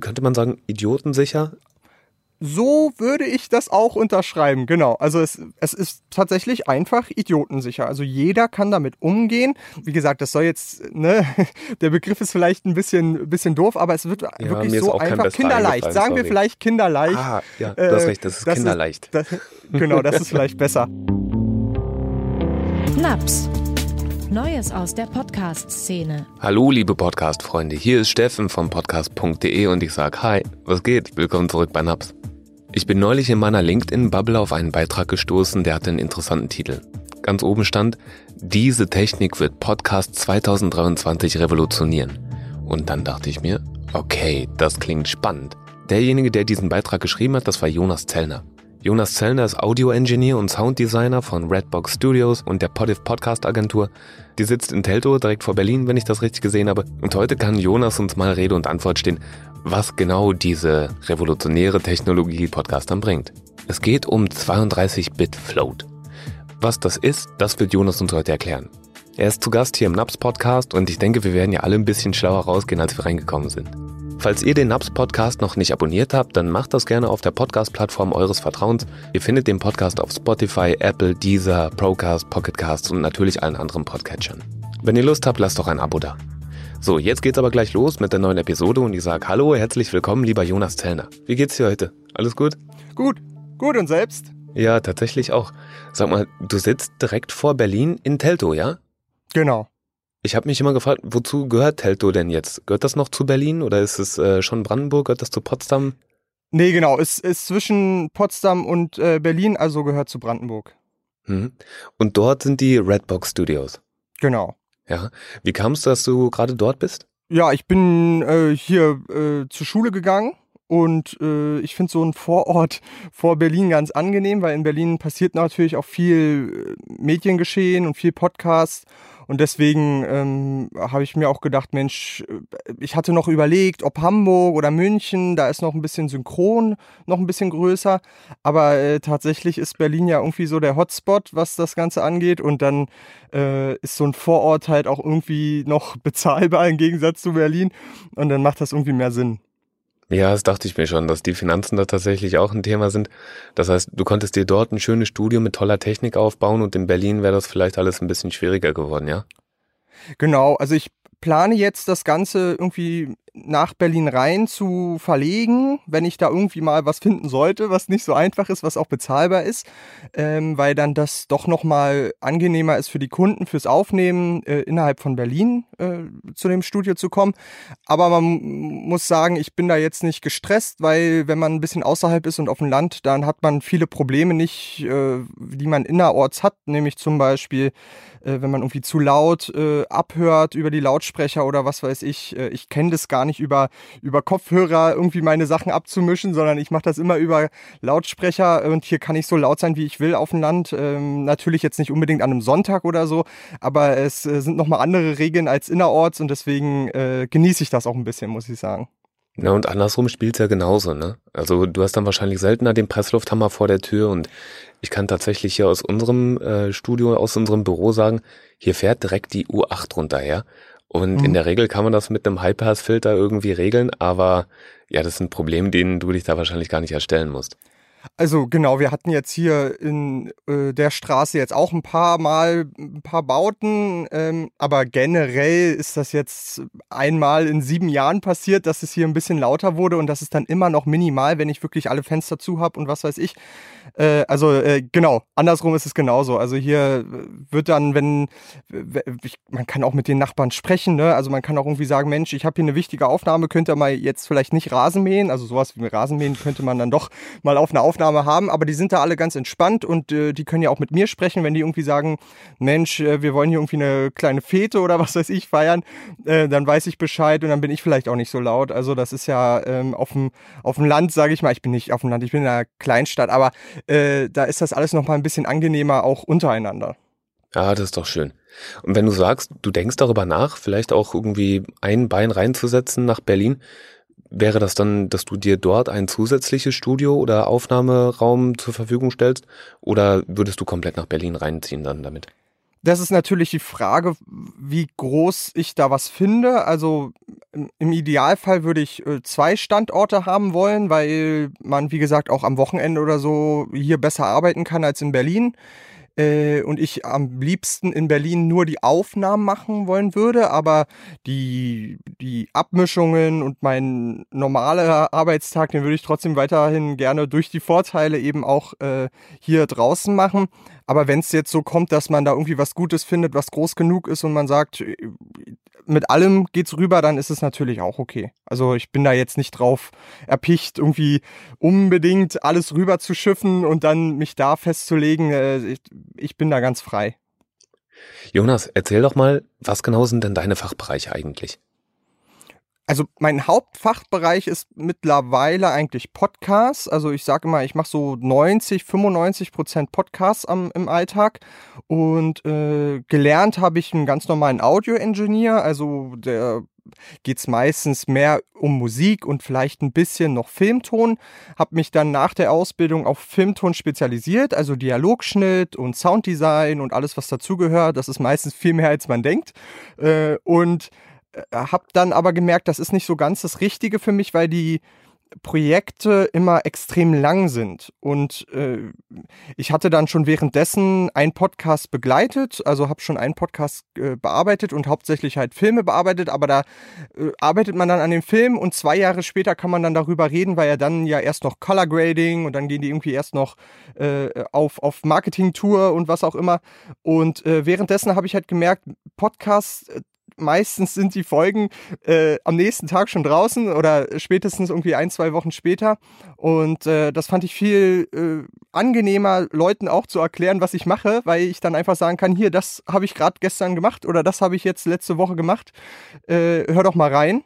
könnte man sagen, idiotensicher? So würde ich das auch unterschreiben, genau. Also es, es ist tatsächlich einfach idiotensicher. Also jeder kann damit umgehen. Wie gesagt, das soll jetzt, ne, der Begriff ist vielleicht ein bisschen, bisschen doof, aber es wird ja, wirklich so einfach kinderleicht. Sagen wir vielleicht kinderleicht. Ah, ja, du hast recht, das ist das kinderleicht. Ist, das, genau, das ist vielleicht besser. Naps. Neues aus der Podcast-Szene. Hallo, liebe Podcast-Freunde. Hier ist Steffen vom Podcast.de und ich sage Hi, was geht? Willkommen zurück bei Naps. Ich bin neulich in meiner LinkedIn-Bubble auf einen Beitrag gestoßen, der hatte einen interessanten Titel. Ganz oben stand, diese Technik wird Podcast 2023 revolutionieren. Und dann dachte ich mir, okay, das klingt spannend. Derjenige, der diesen Beitrag geschrieben hat, das war Jonas Zellner. Jonas Zellner ist Audio-Engineer und Sounddesigner von Redbox Studios und der Podiv Podcast Agentur. Die sitzt in Teltow, direkt vor Berlin, wenn ich das richtig gesehen habe. Und heute kann Jonas uns mal Rede und Antwort stehen, was genau diese revolutionäre Technologie Podcastern bringt. Es geht um 32-Bit Float. Was das ist, das wird Jonas uns heute erklären. Er ist zu Gast hier im NAPS Podcast und ich denke, wir werden ja alle ein bisschen schlauer rausgehen, als wir reingekommen sind. Falls ihr den NAPS Podcast noch nicht abonniert habt, dann macht das gerne auf der Podcast-Plattform eures Vertrauens. Ihr findet den Podcast auf Spotify, Apple, Deezer, Procast, Pocketcasts und natürlich allen anderen Podcatchern. Wenn ihr Lust habt, lasst doch ein Abo da. So, jetzt geht's aber gleich los mit der neuen Episode und ich sage Hallo, herzlich willkommen, lieber Jonas Zellner. Wie geht's dir heute? Alles gut? Gut, gut und selbst? Ja, tatsächlich auch. Sag mal, du sitzt direkt vor Berlin in Teltow, ja? Genau. Ich habe mich immer gefragt, wozu gehört Teltow denn jetzt? Gehört das noch zu Berlin oder ist es äh, schon Brandenburg? Gehört das zu Potsdam? Nee, genau. Es ist zwischen Potsdam und äh, Berlin, also gehört zu Brandenburg. Hm. Und dort sind die Redbox Studios. Genau. Ja. Wie kam es, dass du gerade dort bist? Ja, ich bin äh, hier äh, zur Schule gegangen und äh, ich finde so ein Vorort vor Berlin ganz angenehm, weil in Berlin passiert natürlich auch viel äh, Mediengeschehen und viel Podcast. Und deswegen ähm, habe ich mir auch gedacht, Mensch, äh, ich hatte noch überlegt, ob Hamburg oder München, da ist noch ein bisschen synchron, noch ein bisschen größer. Aber äh, tatsächlich ist Berlin ja irgendwie so der Hotspot, was das Ganze angeht. Und dann äh, ist so ein Vorort halt auch irgendwie noch bezahlbar im Gegensatz zu Berlin. Und dann macht das irgendwie mehr Sinn. Ja, das dachte ich mir schon, dass die Finanzen da tatsächlich auch ein Thema sind. Das heißt, du konntest dir dort ein schönes Studio mit toller Technik aufbauen und in Berlin wäre das vielleicht alles ein bisschen schwieriger geworden, ja? Genau, also ich plane jetzt das Ganze irgendwie nach Berlin rein zu verlegen, wenn ich da irgendwie mal was finden sollte, was nicht so einfach ist, was auch bezahlbar ist, ähm, weil dann das doch nochmal angenehmer ist für die Kunden, fürs Aufnehmen äh, innerhalb von Berlin äh, zu dem Studio zu kommen. Aber man muss sagen, ich bin da jetzt nicht gestresst, weil wenn man ein bisschen außerhalb ist und auf dem Land, dann hat man viele Probleme nicht, äh, die man innerorts hat, nämlich zum Beispiel äh, wenn man irgendwie zu laut äh, abhört über die Lautsprecher oder was weiß ich. Äh, ich kenne das gar nicht über, über Kopfhörer irgendwie meine Sachen abzumischen, sondern ich mache das immer über Lautsprecher und hier kann ich so laut sein, wie ich will auf dem Land. Ähm, natürlich jetzt nicht unbedingt an einem Sonntag oder so, aber es äh, sind nochmal andere Regeln als innerorts und deswegen äh, genieße ich das auch ein bisschen, muss ich sagen. Na und andersrum spielt's ja genauso, ne? Also du hast dann wahrscheinlich seltener den Presslufthammer vor der Tür und ich kann tatsächlich hier aus unserem äh, Studio, aus unserem Büro sagen, hier fährt direkt die U8 runterher. Und mhm. in der Regel kann man das mit einem High-Pass-Filter irgendwie regeln, aber ja, das ist ein Problem, den du dich da wahrscheinlich gar nicht erstellen musst. Also genau, wir hatten jetzt hier in äh, der Straße jetzt auch ein paar Mal ein paar Bauten, ähm, aber generell ist das jetzt einmal in sieben Jahren passiert, dass es hier ein bisschen lauter wurde und das ist dann immer noch minimal, wenn ich wirklich alle Fenster zu habe und was weiß ich. Äh, also äh, genau, andersrum ist es genauso. Also hier wird dann, wenn ich, man kann auch mit den Nachbarn sprechen, ne? Also man kann auch irgendwie sagen, Mensch, ich habe hier eine wichtige Aufnahme, könnt ihr mal jetzt vielleicht nicht Rasenmähen, also sowas wie Rasenmähen könnte man dann doch mal auf eine Aufnahme haben, aber die sind da alle ganz entspannt und äh, die können ja auch mit mir sprechen, wenn die irgendwie sagen, Mensch, äh, wir wollen hier irgendwie eine kleine Fete oder was weiß ich feiern, äh, dann weiß ich Bescheid und dann bin ich vielleicht auch nicht so laut. Also das ist ja ähm, auf dem Land, sage ich mal, ich bin nicht auf dem Land, ich bin in einer Kleinstadt, aber äh, da ist das alles noch mal ein bisschen angenehmer auch untereinander. Ja, das ist doch schön. Und wenn du sagst, du denkst darüber nach, vielleicht auch irgendwie ein Bein reinzusetzen nach Berlin, wäre das dann, dass du dir dort ein zusätzliches Studio oder Aufnahmeraum zur Verfügung stellst? Oder würdest du komplett nach Berlin reinziehen dann damit? Das ist natürlich die Frage, wie groß ich da was finde. Also im Idealfall würde ich äh, zwei Standorte haben wollen, weil man, wie gesagt, auch am Wochenende oder so hier besser arbeiten kann als in Berlin. Äh, und ich am liebsten in Berlin nur die Aufnahmen machen wollen würde, aber die, die Abmischungen und mein normaler Arbeitstag, den würde ich trotzdem weiterhin gerne durch die Vorteile eben auch äh, hier draußen machen. Aber wenn es jetzt so kommt, dass man da irgendwie was Gutes findet, was groß genug ist und man sagt, äh, mit allem geht's rüber, dann ist es natürlich auch okay. Also ich bin da jetzt nicht drauf erpicht, irgendwie unbedingt alles rüber zu schiffen und dann mich da festzulegen. Äh, ich, ich bin da ganz frei. Jonas, erzähl doch mal, was genau sind denn deine Fachbereiche eigentlich? Also mein Hauptfachbereich ist mittlerweile eigentlich Podcasts. Also ich sage immer, ich mache so 90, 95 Prozent Podcasts am, im Alltag. Und äh, gelernt habe ich einen ganz normalen Audio-Engineer. Also der geht es meistens mehr um Musik und vielleicht ein bisschen noch Filmton. Habe mich dann nach der Ausbildung auf Filmton spezialisiert, also Dialogschnitt und Sounddesign und alles, was dazugehört. Das ist meistens viel mehr, als man denkt. Äh, und habe dann aber gemerkt, das ist nicht so ganz das Richtige für mich, weil die Projekte immer extrem lang sind. Und äh, ich hatte dann schon währenddessen einen Podcast begleitet, also habe schon einen Podcast äh, bearbeitet und hauptsächlich halt Filme bearbeitet, aber da äh, arbeitet man dann an dem Film und zwei Jahre später kann man dann darüber reden, weil ja dann ja erst noch Color Grading und dann gehen die irgendwie erst noch äh, auf, auf Marketing-Tour und was auch immer. Und äh, währenddessen habe ich halt gemerkt, Podcast äh, meistens sind die Folgen äh, am nächsten Tag schon draußen oder spätestens irgendwie ein, zwei Wochen später. Und äh, das fand ich viel äh, angenehmer, Leuten auch zu erklären, was ich mache, weil ich dann einfach sagen kann, hier, das habe ich gerade gestern gemacht oder das habe ich jetzt letzte Woche gemacht. Äh, hör doch mal rein.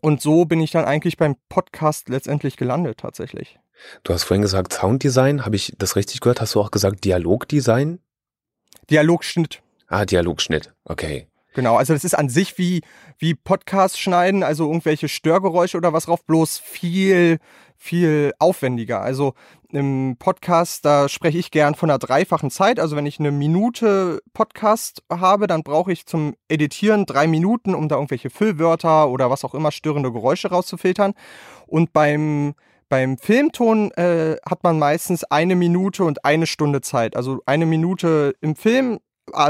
Und so bin ich dann eigentlich beim Podcast letztendlich gelandet tatsächlich. Du hast vorhin gesagt Sounddesign. Habe ich das richtig gehört? Hast du auch gesagt Dialogdesign? Dialogschnitt. Ah, Dialogschnitt. Okay. Genau, also das ist an sich wie, wie Podcast schneiden, also irgendwelche Störgeräusche oder was drauf, bloß viel, viel aufwendiger. Also im Podcast, da spreche ich gern von einer dreifachen Zeit. Also wenn ich eine Minute Podcast habe, dann brauche ich zum Editieren drei Minuten, um da irgendwelche Füllwörter oder was auch immer störende Geräusche rauszufiltern. Und beim beim Filmton äh, hat man meistens eine Minute und eine Stunde Zeit. Also eine Minute im Film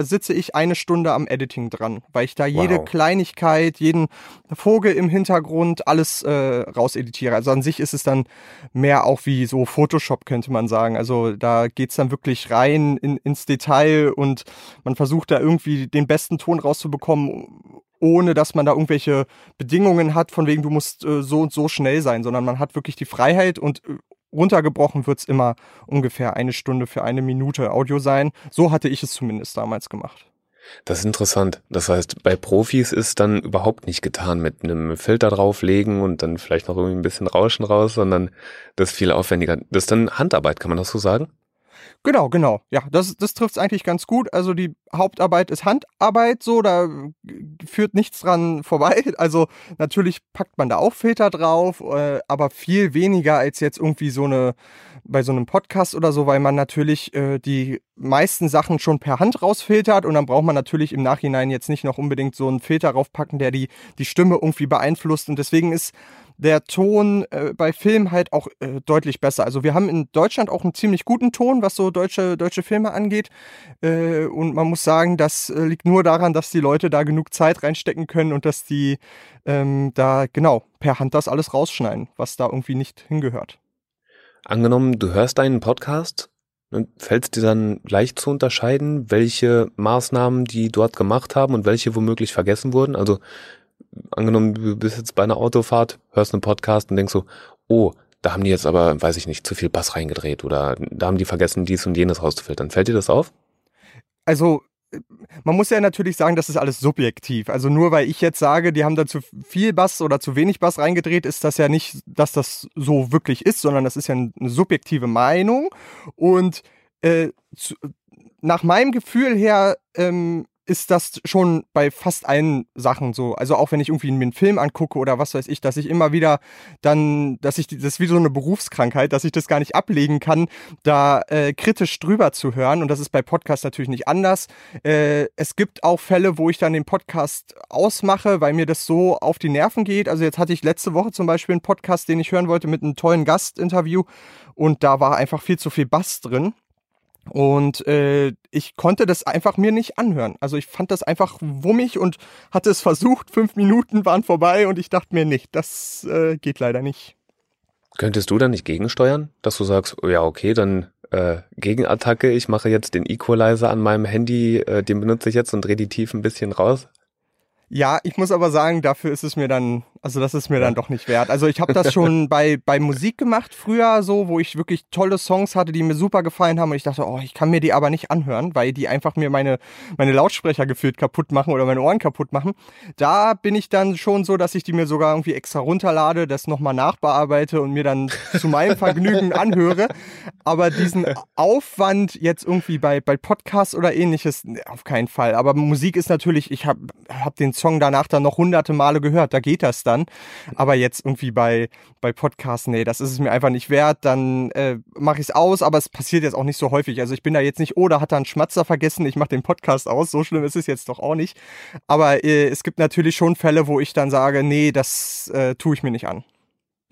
sitze ich eine Stunde am Editing dran, weil ich da jede wow. Kleinigkeit, jeden Vogel im Hintergrund, alles äh, rauseditiere. Also an sich ist es dann mehr auch wie so Photoshop, könnte man sagen. Also da geht's dann wirklich rein in, ins Detail und man versucht da irgendwie den besten Ton rauszubekommen, ohne dass man da irgendwelche Bedingungen hat, von wegen du musst äh, so und so schnell sein, sondern man hat wirklich die Freiheit und äh, runtergebrochen wird es immer ungefähr eine Stunde für eine Minute Audio sein. So hatte ich es zumindest damals gemacht. Das ist interessant. Das heißt, bei Profis ist dann überhaupt nicht getan mit einem Filter drauflegen und dann vielleicht noch irgendwie ein bisschen Rauschen raus, sondern das ist viel aufwendiger. Das ist dann Handarbeit, kann man das so sagen? Genau, genau. Ja, das, das trifft es eigentlich ganz gut. Also die Hauptarbeit ist Handarbeit, so, da führt nichts dran vorbei. Also natürlich packt man da auch Filter drauf, äh, aber viel weniger als jetzt irgendwie so eine, bei so einem Podcast oder so, weil man natürlich äh, die meisten Sachen schon per Hand rausfiltert und dann braucht man natürlich im Nachhinein jetzt nicht noch unbedingt so einen Filter draufpacken, der die, die Stimme irgendwie beeinflusst. Und deswegen ist der Ton äh, bei Film halt auch äh, deutlich besser. Also wir haben in Deutschland auch einen ziemlich guten Ton, was so deutsche, deutsche Filme angeht. Äh, und man muss sagen, das äh, liegt nur daran, dass die Leute da genug Zeit reinstecken können und dass die ähm, da genau per Hand das alles rausschneiden, was da irgendwie nicht hingehört. Angenommen, du hörst einen Podcast Fällt es dir dann leicht zu unterscheiden, welche Maßnahmen die dort gemacht haben und welche womöglich vergessen wurden? Also angenommen, du bist jetzt bei einer Autofahrt, hörst einen Podcast und denkst so, oh, da haben die jetzt aber, weiß ich nicht, zu viel Bass reingedreht oder da haben die vergessen, dies und jenes rauszufiltern. Fällt dir das auf? Also, man muss ja natürlich sagen, das ist alles subjektiv. Also nur weil ich jetzt sage, die haben da zu viel Bass oder zu wenig Bass reingedreht, ist das ja nicht, dass das so wirklich ist, sondern das ist ja eine subjektive Meinung. Und äh, zu, nach meinem Gefühl her ähm, ist das schon bei fast allen Sachen so. Also auch wenn ich irgendwie mir einen Film angucke oder was weiß ich, dass ich immer wieder dann, dass ich, das ist wie so eine Berufskrankheit, dass ich das gar nicht ablegen kann, da äh, kritisch drüber zu hören. Und das ist bei Podcasts natürlich nicht anders. Äh, es gibt auch Fälle, wo ich dann den Podcast ausmache, weil mir das so auf die Nerven geht. Also jetzt hatte ich letzte Woche zum Beispiel einen Podcast, den ich hören wollte mit einem tollen Gastinterview und da war einfach viel zu viel Bass drin. Und äh, ich konnte das einfach mir nicht anhören. Also ich fand das einfach wummig und hatte es versucht. Fünf Minuten waren vorbei und ich dachte mir nicht, das äh, geht leider nicht. Könntest du da nicht gegensteuern, dass du sagst, oh ja, okay, dann äh, Gegenattacke, ich mache jetzt den Equalizer an meinem Handy, äh, den benutze ich jetzt und drehe die Tiefen ein bisschen raus? Ja, ich muss aber sagen, dafür ist es mir dann, also das ist mir dann doch nicht wert. Also ich habe das schon bei, bei Musik gemacht früher so, wo ich wirklich tolle Songs hatte, die mir super gefallen haben und ich dachte, oh, ich kann mir die aber nicht anhören, weil die einfach mir meine, meine Lautsprecher gefühlt kaputt machen oder meine Ohren kaputt machen. Da bin ich dann schon so, dass ich die mir sogar irgendwie extra runterlade, das nochmal nachbearbeite und mir dann zu meinem Vergnügen anhöre. Aber diesen Aufwand jetzt irgendwie bei, bei Podcasts oder ähnliches, auf keinen Fall. Aber Musik ist natürlich, ich habe hab den Song danach dann noch hunderte Male gehört, da geht das dann. Aber jetzt irgendwie bei, bei Podcasts, nee, das ist es mir einfach nicht wert, dann äh, mache ich es aus, aber es passiert jetzt auch nicht so häufig. Also ich bin da jetzt nicht, oh, da hat er einen Schmatzer vergessen, ich mache den Podcast aus, so schlimm ist es jetzt doch auch nicht. Aber äh, es gibt natürlich schon Fälle, wo ich dann sage, nee, das äh, tue ich mir nicht an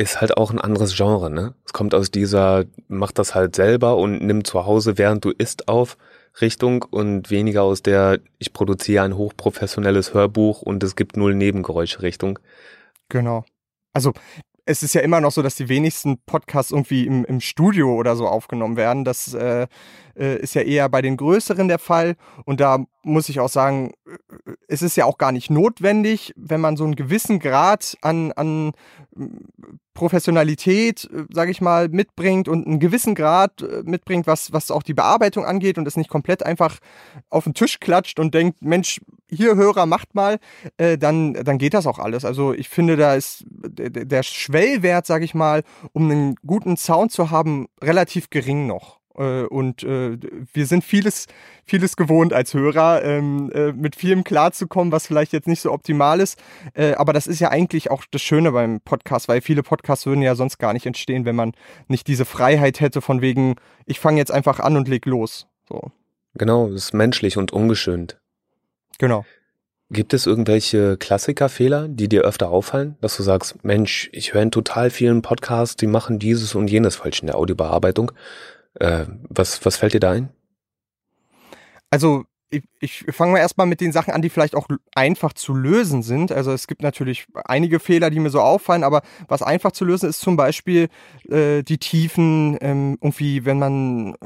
ist halt auch ein anderes Genre, ne? Es kommt aus dieser, mach das halt selber und nimm zu Hause, während du isst auf. Richtung und weniger aus der, ich produziere ein hochprofessionelles Hörbuch und es gibt null Nebengeräusche Richtung. Genau. Also es ist ja immer noch so, dass die wenigsten Podcasts irgendwie im, im Studio oder so aufgenommen werden. Das äh, ist ja eher bei den größeren der Fall. Und da muss ich auch sagen, äh, es ist ja auch gar nicht notwendig, wenn man so einen gewissen Grad an, an Professionalität, äh, sage ich mal, mitbringt und einen gewissen Grad äh, mitbringt, was, was auch die Bearbeitung angeht und es nicht komplett einfach auf den Tisch klatscht und denkt, Mensch, hier Hörer, macht mal, äh, dann, dann geht das auch alles. Also ich finde, da ist der Schwellwert, sage ich mal, um einen guten Sound zu haben, relativ gering noch. Äh, und äh, wir sind vieles, vieles gewohnt als Hörer, ähm, äh, mit vielem klarzukommen, was vielleicht jetzt nicht so optimal ist. Äh, aber das ist ja eigentlich auch das Schöne beim Podcast, weil viele Podcasts würden ja sonst gar nicht entstehen, wenn man nicht diese Freiheit hätte von wegen, ich fange jetzt einfach an und leg los. So. Genau, es ist menschlich und ungeschönt. Genau. Gibt es irgendwelche Klassikerfehler, die dir öfter auffallen, dass du sagst, Mensch, ich höre in total vielen Podcasts, die machen dieses und jenes falsch in der Audiobearbeitung. Äh, was, was fällt dir da ein? Also ich, ich fange mal erstmal mit den Sachen an, die vielleicht auch einfach zu lösen sind. Also es gibt natürlich einige Fehler, die mir so auffallen, aber was einfach zu lösen ist zum Beispiel äh, die Tiefen, ähm, irgendwie, wenn man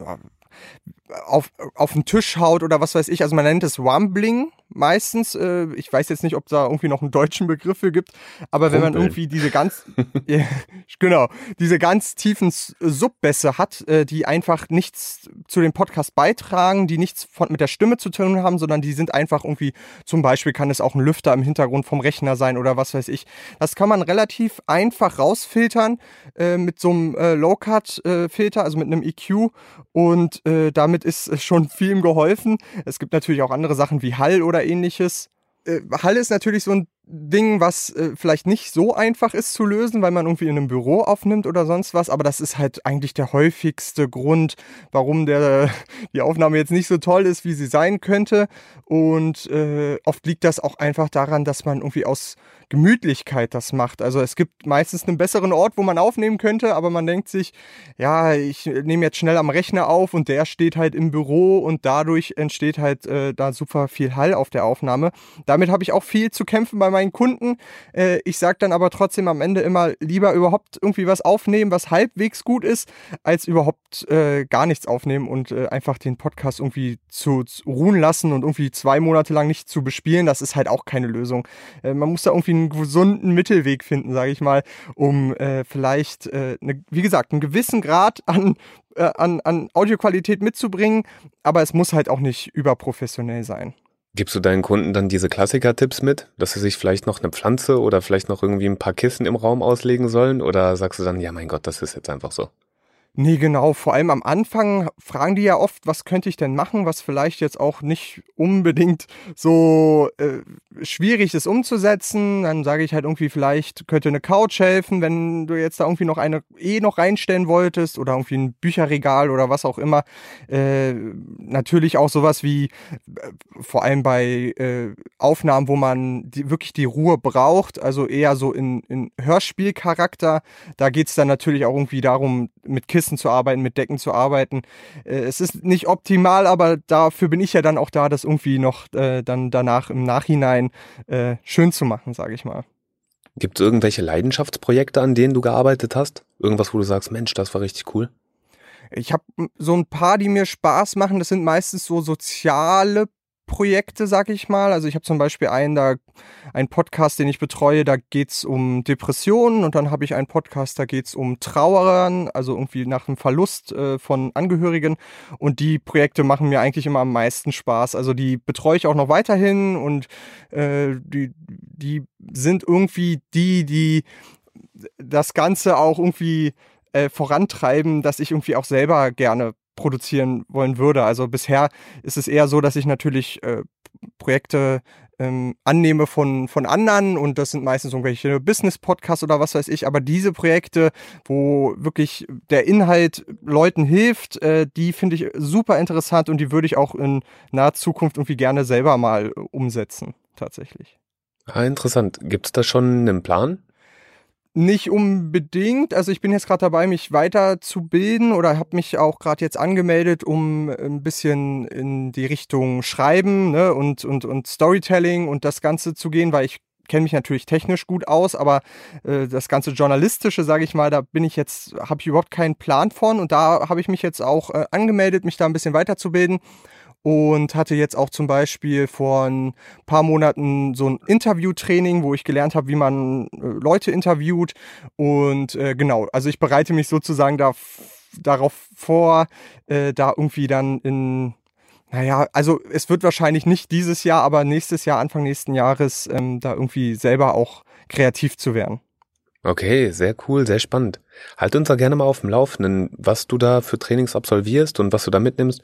auf, auf den Tisch haut oder was weiß ich. Also man nennt es Rumbling meistens. Äh, ich weiß jetzt nicht, ob da irgendwie noch einen deutschen Begriff für gibt, aber wenn man irgendwie diese ganz, genau, diese ganz tiefen Subbässe hat, äh, die einfach nichts zu dem Podcast beitragen, die nichts von, mit der Stimme zu tun haben, sondern die sind einfach irgendwie, zum Beispiel kann es auch ein Lüfter im Hintergrund vom Rechner sein oder was weiß ich. Das kann man relativ einfach rausfiltern äh, mit so einem äh, Low-Cut-Filter, äh, also mit einem EQ und äh, ist schon vielen geholfen. Es gibt natürlich auch andere Sachen wie Hall oder ähnliches. Äh, Hall ist natürlich so ein Ding, was äh, vielleicht nicht so einfach ist zu lösen, weil man irgendwie in einem Büro aufnimmt oder sonst was, aber das ist halt eigentlich der häufigste Grund, warum der, die Aufnahme jetzt nicht so toll ist, wie sie sein könnte. Und äh, oft liegt das auch einfach daran, dass man irgendwie aus Gemütlichkeit das macht. Also es gibt meistens einen besseren Ort, wo man aufnehmen könnte, aber man denkt sich, ja, ich nehme jetzt schnell am Rechner auf und der steht halt im Büro und dadurch entsteht halt äh, da super viel Hall auf der Aufnahme. Damit habe ich auch viel zu kämpfen bei meinen Kunden. Äh, ich sage dann aber trotzdem am Ende immer lieber überhaupt irgendwie was aufnehmen, was halbwegs gut ist, als überhaupt äh, gar nichts aufnehmen und äh, einfach den Podcast irgendwie zu, zu, ruhen lassen und irgendwie zwei Monate lang nicht zu bespielen. Das ist halt auch keine Lösung. Äh, man muss da irgendwie einen gesunden Mittelweg finden, sage ich mal, um äh, vielleicht, äh, ne, wie gesagt, einen gewissen Grad an an, an Audioqualität mitzubringen, aber es muss halt auch nicht überprofessionell sein. Gibst du deinen Kunden dann diese Klassiker-Tipps mit, dass sie sich vielleicht noch eine Pflanze oder vielleicht noch irgendwie ein paar Kissen im Raum auslegen sollen? Oder sagst du dann, ja mein Gott, das ist jetzt einfach so? Nee, genau. Vor allem am Anfang fragen die ja oft, was könnte ich denn machen, was vielleicht jetzt auch nicht unbedingt so äh, schwierig ist umzusetzen. Dann sage ich halt irgendwie, vielleicht könnte eine Couch helfen, wenn du jetzt da irgendwie noch eine eh noch reinstellen wolltest oder irgendwie ein Bücherregal oder was auch immer. Äh, natürlich auch sowas wie, äh, vor allem bei äh, Aufnahmen, wo man die, wirklich die Ruhe braucht, also eher so in, in Hörspielcharakter. Da geht's dann natürlich auch irgendwie darum, mit Kissen Kissen zu arbeiten, mit Decken zu arbeiten. Äh, es ist nicht optimal, aber dafür bin ich ja dann auch da, das irgendwie noch äh, dann danach im Nachhinein äh, schön zu machen, sage ich mal. Gibt es irgendwelche Leidenschaftsprojekte, an denen du gearbeitet hast? Irgendwas, wo du sagst, Mensch, das war richtig cool? Ich habe so ein paar, die mir Spaß machen. Das sind meistens so soziale Projekte, sag ich mal. Also ich habe zum Beispiel einen, da einen Podcast, den ich betreue, da geht's um Depressionen und dann habe ich einen Podcast, da geht's um Trauern, also irgendwie nach einem Verlust äh, von Angehörigen. Und die Projekte machen mir eigentlich immer am meisten Spaß. Also die betreue ich auch noch weiterhin und äh, die, die sind irgendwie die, die das Ganze auch irgendwie äh, vorantreiben, dass ich irgendwie auch selber gerne produzieren wollen würde. Also bisher ist es eher so, dass ich natürlich äh, Projekte ähm, annehme von, von anderen und das sind meistens irgendwelche Business-Podcasts oder was weiß ich, aber diese Projekte, wo wirklich der Inhalt Leuten hilft, äh, die finde ich super interessant und die würde ich auch in naher Zukunft irgendwie gerne selber mal umsetzen, tatsächlich. Ah, interessant. Gibt es da schon einen Plan? Nicht unbedingt. Also ich bin jetzt gerade dabei, mich weiterzubilden oder habe mich auch gerade jetzt angemeldet, um ein bisschen in die Richtung Schreiben ne, und, und, und Storytelling und das Ganze zu gehen, weil ich kenne mich natürlich technisch gut aus, aber äh, das ganze journalistische, sage ich mal, da bin ich jetzt habe ich überhaupt keinen Plan von und da habe ich mich jetzt auch äh, angemeldet, mich da ein bisschen weiterzubilden und hatte jetzt auch zum Beispiel vor ein paar Monaten so ein Interviewtraining, wo ich gelernt habe, wie man äh, Leute interviewt. Und äh, genau, also ich bereite mich sozusagen da, darauf vor, äh, da irgendwie dann in, naja, also es wird wahrscheinlich nicht dieses Jahr, aber nächstes Jahr, Anfang nächsten Jahres, ähm, da irgendwie selber auch kreativ zu werden. Okay, sehr cool, sehr spannend. Halt uns da gerne mal auf dem Laufenden, was du da für Trainings absolvierst und was du da mitnimmst.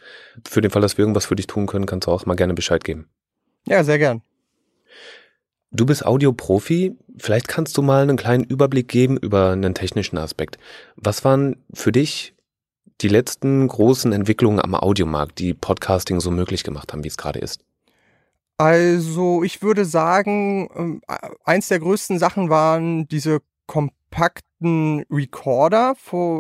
Für den Fall, dass wir irgendwas für dich tun können, kannst du auch mal gerne Bescheid geben. Ja, sehr gern. Du bist Audioprofi. Vielleicht kannst du mal einen kleinen Überblick geben über einen technischen Aspekt. Was waren für dich die letzten großen Entwicklungen am Audiomarkt, die Podcasting so möglich gemacht haben, wie es gerade ist? Also ich würde sagen, ähm, eins der größten Sachen waren diese kompakten Recorder.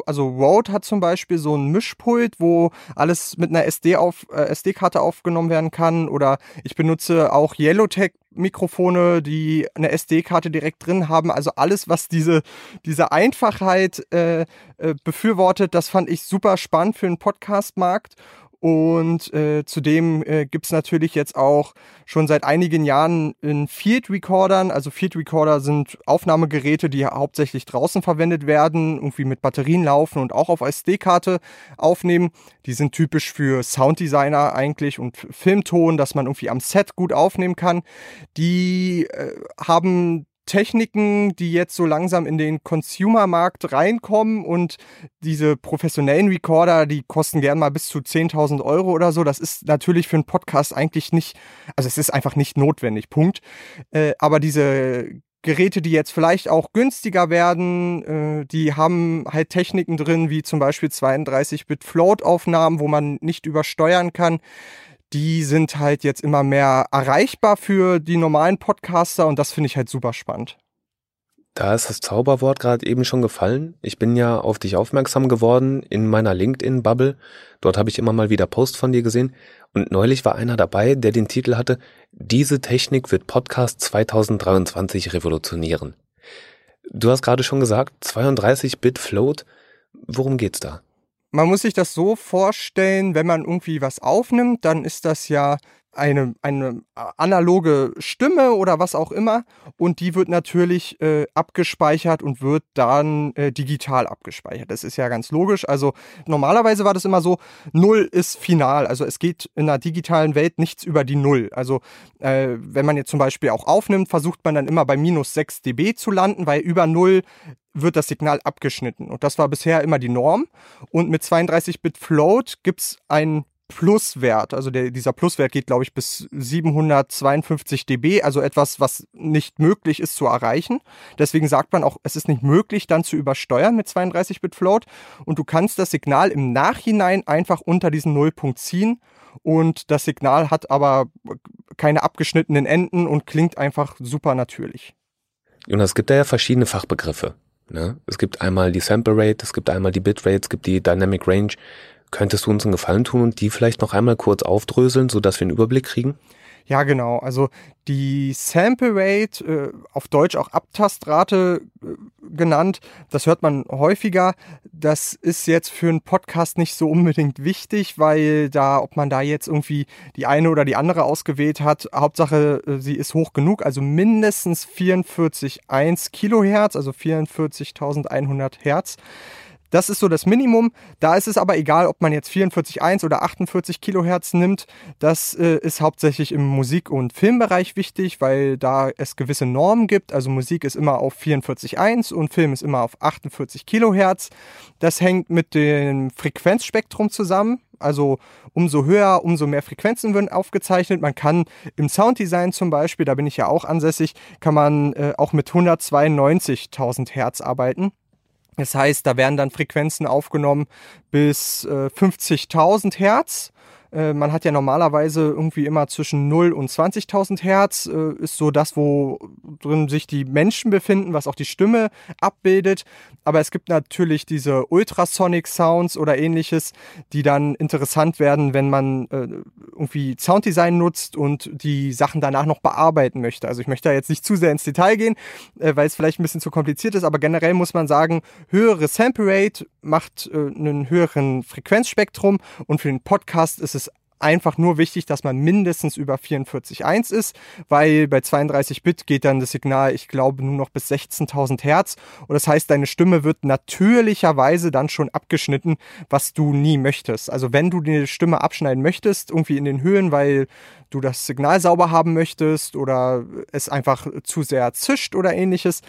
also Rode hat zum Beispiel so ein Mischpult, wo alles mit einer SD auf, äh, SD-Karte aufgenommen werden kann. Oder ich benutze auch Yellowtech Mikrofone, die eine SD-Karte direkt drin haben. Also alles, was diese, diese Einfachheit äh, äh, befürwortet, das fand ich super spannend für den Podcast-Markt. Und äh, zudem äh, gibt natürlich jetzt auch schon seit einigen Jahren in Field Recordern. Also Field Recorder sind Aufnahmegeräte, die hauptsächlich draußen verwendet werden, irgendwie mit Batterien laufen und auch auf SD-Karte aufnehmen. Die sind typisch für Sounddesigner eigentlich und Filmton, dass man irgendwie am Set gut aufnehmen kann. Die äh, haben Techniken, die jetzt so langsam in den Consumer-Markt reinkommen und diese professionellen Recorder, die kosten gern mal bis zu 10.000 Euro oder so. Das ist natürlich für einen Podcast eigentlich nicht, also es ist einfach nicht notwendig, Punkt. Äh, aber diese Geräte, die jetzt vielleicht auch günstiger werden, äh, die haben halt Techniken drin, wie zum Beispiel 32-Bit Float-Aufnahmen, wo man nicht übersteuern kann die sind halt jetzt immer mehr erreichbar für die normalen Podcaster und das finde ich halt super spannend. Da ist das Zauberwort gerade eben schon gefallen. Ich bin ja auf dich aufmerksam geworden in meiner LinkedIn-Bubble. Dort habe ich immer mal wieder Posts von dir gesehen. Und neulich war einer dabei, der den Titel hatte, diese Technik wird Podcast 2023 revolutionieren. Du hast gerade schon gesagt, 32-Bit Float. Worum geht's da? Man muss sich das so vorstellen, wenn man irgendwie was aufnimmt, dann ist das ja eine, eine analoge Stimme oder was auch immer und die wird natürlich äh, abgespeichert und wird dann äh, digital abgespeichert. Das ist ja ganz logisch. Also normalerweise war das immer so, Null ist final. Also es geht in einer digitalen Welt nichts über die Null. Also äh, wenn man jetzt zum Beispiel auch aufnimmt, versucht man dann immer bei minus 6 dB zu landen, weil über Null wird das Signal abgeschnitten. Und das war bisher immer die Norm. Und mit 32-Bit Float gibt's einen Pluswert. Also der, dieser Pluswert geht, glaube ich, bis 752 dB, also etwas, was nicht möglich ist zu erreichen. Deswegen sagt man auch, es ist nicht möglich, dann zu übersteuern mit 32-Bit Float. Und du kannst das Signal im Nachhinein einfach unter diesen Nullpunkt ziehen. Und das Signal hat aber keine abgeschnittenen Enden und klingt einfach super natürlich. Jonas, es gibt da ja verschiedene Fachbegriffe. Ne? Es gibt einmal die Sample Rate, es gibt einmal die Bitrate, es gibt die Dynamic Range. Könntest du uns einen Gefallen tun und die vielleicht noch einmal kurz aufdröseln, sodass wir einen Überblick kriegen? Ja, genau. Also die Sample Rate, äh, auf Deutsch auch Abtastrate äh, genannt, das hört man häufiger. Das ist jetzt für einen Podcast nicht so unbedingt wichtig, weil da, ob man da jetzt irgendwie die eine oder die andere ausgewählt hat, Hauptsache, äh, sie ist hoch genug, also mindestens 44,1 Kilohertz, also 44.100 Hertz. Das ist so das Minimum. Da ist es aber egal, ob man jetzt 44,1 oder 48 Kilohertz nimmt. Das äh, ist hauptsächlich im Musik- und Filmbereich wichtig, weil da es gewisse Normen gibt. Also Musik ist immer auf 44,1 und Film ist immer auf 48 Kilohertz. Das hängt mit dem Frequenzspektrum zusammen. Also umso höher, umso mehr Frequenzen werden aufgezeichnet. Man kann im Sounddesign zum Beispiel, da bin ich ja auch ansässig, kann man äh, auch mit 192.000 Hertz arbeiten. Das heißt, da werden dann Frequenzen aufgenommen bis äh, 50.000 Hertz äh, man hat ja normalerweise irgendwie immer zwischen 0 und 20.000 Hertz, äh, ist so das, wo drin sich die Menschen befinden, was auch die Stimme abbildet. Aber es gibt natürlich diese Ultrasonic Sounds oder ähnliches, die dann interessant werden, wenn man äh, irgendwie Sounddesign nutzt und die Sachen danach noch bearbeiten möchte. Also ich möchte da jetzt nicht zu sehr ins Detail gehen, äh, weil es vielleicht ein bisschen zu kompliziert ist, aber generell muss man sagen, höhere Sample Rate macht äh, einen höheren Frequenzspektrum und für den Podcast ist es einfach nur wichtig, dass man mindestens über 44.1 ist, weil bei 32 Bit geht dann das Signal, ich glaube, nur noch bis 16.000 Hertz. Und das heißt, deine Stimme wird natürlicherweise dann schon abgeschnitten, was du nie möchtest. Also wenn du die Stimme abschneiden möchtest, irgendwie in den Höhen, weil du das Signal sauber haben möchtest oder es einfach zu sehr zischt oder ähnliches,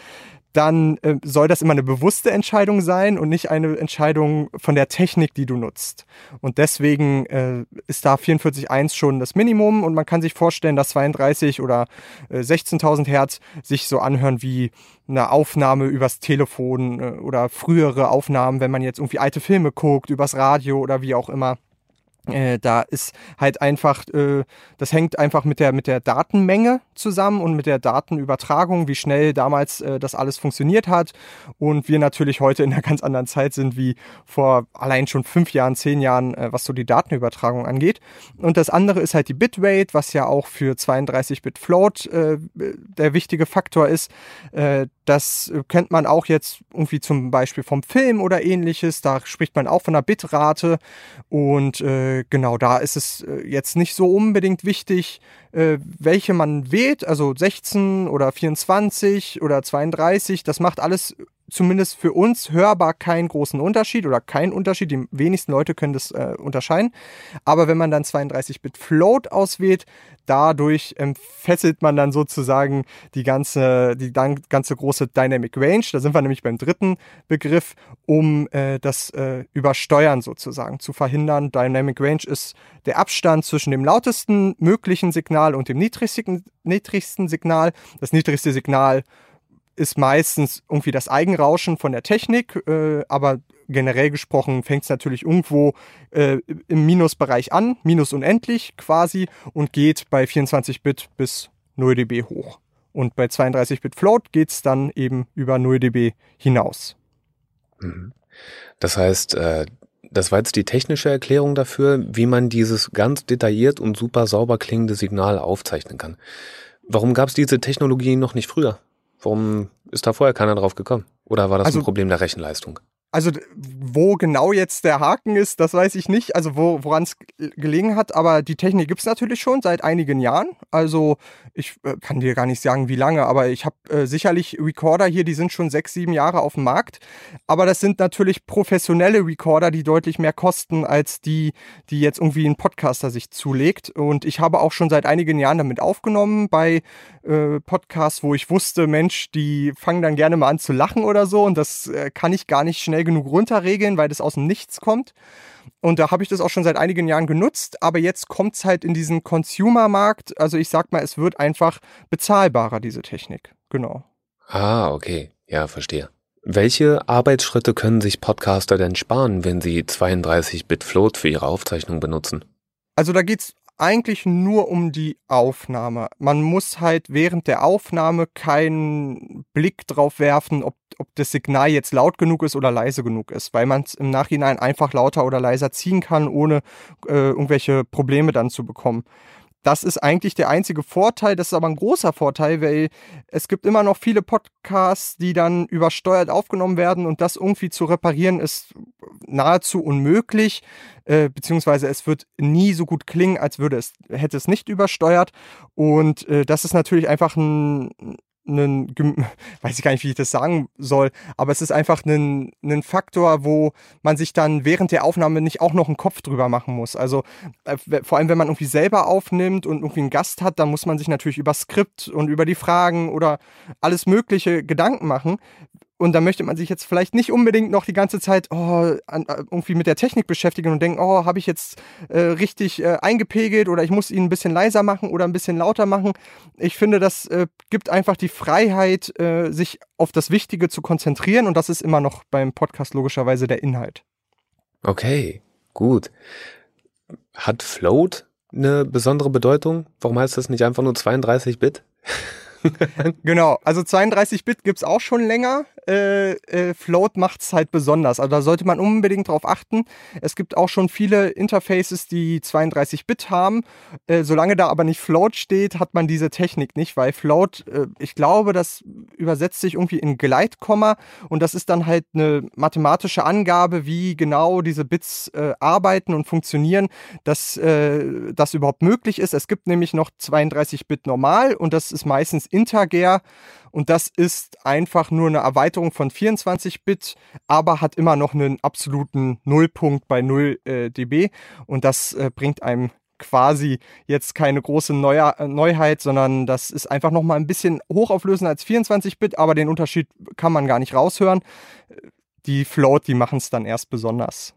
dann äh, soll das immer eine bewusste Entscheidung sein und nicht eine Entscheidung von der Technik, die du nutzt. Und deswegen äh, ist da 44.1 schon das Minimum und man kann sich vorstellen, dass 32 oder äh, 16.000 Hertz sich so anhören wie eine Aufnahme übers Telefon äh, oder frühere Aufnahmen, wenn man jetzt irgendwie alte Filme guckt, übers Radio oder wie auch immer. Äh, da ist halt einfach, äh, das hängt einfach mit der, mit der Datenmenge zusammen und mit der Datenübertragung, wie schnell damals äh, das alles funktioniert hat. Und wir natürlich heute in einer ganz anderen Zeit sind wie vor allein schon fünf Jahren, zehn Jahren, äh, was so die Datenübertragung angeht. Und das andere ist halt die Bitrate, was ja auch für 32-Bit Float äh, der wichtige Faktor ist. Äh, das kennt man auch jetzt irgendwie zum Beispiel vom Film oder ähnliches. Da spricht man auch von einer Bitrate und äh, äh, genau, da ist es äh, jetzt nicht so unbedingt wichtig, äh, welche man wählt, also 16 oder 24 oder 32, das macht alles zumindest für uns hörbar keinen großen Unterschied oder keinen Unterschied. Die wenigsten Leute können das äh, unterscheiden. Aber wenn man dann 32-Bit Float auswählt, dadurch entfesselt man dann sozusagen die ganze, die ganze große Dynamic Range. Da sind wir nämlich beim dritten Begriff, um äh, das äh, Übersteuern sozusagen zu verhindern. Dynamic Range ist der Abstand zwischen dem lautesten möglichen Signal und dem niedrigsten, niedrigsten Signal. Das niedrigste Signal ist meistens irgendwie das Eigenrauschen von der Technik, äh, aber generell gesprochen fängt es natürlich irgendwo äh, im Minusbereich an, minus unendlich quasi, und geht bei 24-Bit bis 0 dB hoch. Und bei 32-Bit Float geht es dann eben über 0 dB hinaus. Mhm. Das heißt, äh, das war jetzt die technische Erklärung dafür, wie man dieses ganz detailliert und super sauber klingende Signal aufzeichnen kann. Warum gab es diese Technologie noch nicht früher? Warum ist da vorher keiner drauf gekommen? Oder war das also, ein Problem der Rechenleistung? Also wo genau jetzt der Haken ist, das weiß ich nicht, also wo, woran es gelegen hat, aber die Technik gibt es natürlich schon seit einigen Jahren. Also ich äh, kann dir gar nicht sagen, wie lange, aber ich habe äh, sicherlich Recorder hier, die sind schon sechs, sieben Jahre auf dem Markt. Aber das sind natürlich professionelle Recorder, die deutlich mehr kosten als die, die jetzt irgendwie ein Podcaster sich zulegt. Und ich habe auch schon seit einigen Jahren damit aufgenommen bei äh, Podcasts, wo ich wusste, Mensch, die fangen dann gerne mal an zu lachen oder so und das äh, kann ich gar nicht schnell schnell genug runterregeln, weil das aus dem Nichts kommt. Und da habe ich das auch schon seit einigen Jahren genutzt, aber jetzt kommt es halt in diesen Consumer-Markt. Also ich sag mal, es wird einfach bezahlbarer, diese Technik. Genau. Ah, okay. Ja, verstehe. Welche Arbeitsschritte können sich Podcaster denn sparen, wenn sie 32-Bit Float für ihre Aufzeichnung benutzen? Also da geht es eigentlich nur um die Aufnahme. Man muss halt während der Aufnahme keinen Blick drauf werfen, ob, ob das Signal jetzt laut genug ist oder leise genug ist, weil man es im Nachhinein einfach lauter oder leiser ziehen kann, ohne äh, irgendwelche Probleme dann zu bekommen. Das ist eigentlich der einzige Vorteil. Das ist aber ein großer Vorteil, weil es gibt immer noch viele Podcasts, die dann übersteuert aufgenommen werden und das irgendwie zu reparieren ist nahezu unmöglich, äh, beziehungsweise es wird nie so gut klingen, als würde es, hätte es nicht übersteuert. Und äh, das ist natürlich einfach ein, einen, weiß ich gar nicht, wie ich das sagen soll, aber es ist einfach ein, ein Faktor, wo man sich dann während der Aufnahme nicht auch noch einen Kopf drüber machen muss. Also äh, vor allem, wenn man irgendwie selber aufnimmt und irgendwie einen Gast hat, dann muss man sich natürlich über Skript und über die Fragen oder alles Mögliche Gedanken machen. Und da möchte man sich jetzt vielleicht nicht unbedingt noch die ganze Zeit oh, an, äh, irgendwie mit der Technik beschäftigen und denken, oh, habe ich jetzt äh, richtig äh, eingepegelt oder ich muss ihn ein bisschen leiser machen oder ein bisschen lauter machen. Ich finde, das äh, gibt einfach die Freiheit, äh, sich auf das Wichtige zu konzentrieren und das ist immer noch beim Podcast logischerweise der Inhalt. Okay, gut. Hat Float eine besondere Bedeutung? Warum heißt das nicht einfach nur 32 Bit? genau, also 32-Bit gibt es auch schon länger. Äh, äh, Float macht es halt besonders. Also da sollte man unbedingt drauf achten. Es gibt auch schon viele Interfaces, die 32-Bit haben. Äh, solange da aber nicht Float steht, hat man diese Technik nicht, weil Float, äh, ich glaube, das übersetzt sich irgendwie in Gleitkomma und das ist dann halt eine mathematische Angabe, wie genau diese Bits äh, arbeiten und funktionieren, dass äh, das überhaupt möglich ist. Es gibt nämlich noch 32-Bit normal und das ist meistens Integer und das ist einfach nur eine Erweiterung von 24-Bit, aber hat immer noch einen absoluten Nullpunkt bei 0 äh, dB und das äh, bringt einem quasi jetzt keine große Neu Neuheit, sondern das ist einfach noch mal ein bisschen hochauflösender als 24-Bit, aber den Unterschied kann man gar nicht raushören. Die Float, die machen es dann erst besonders.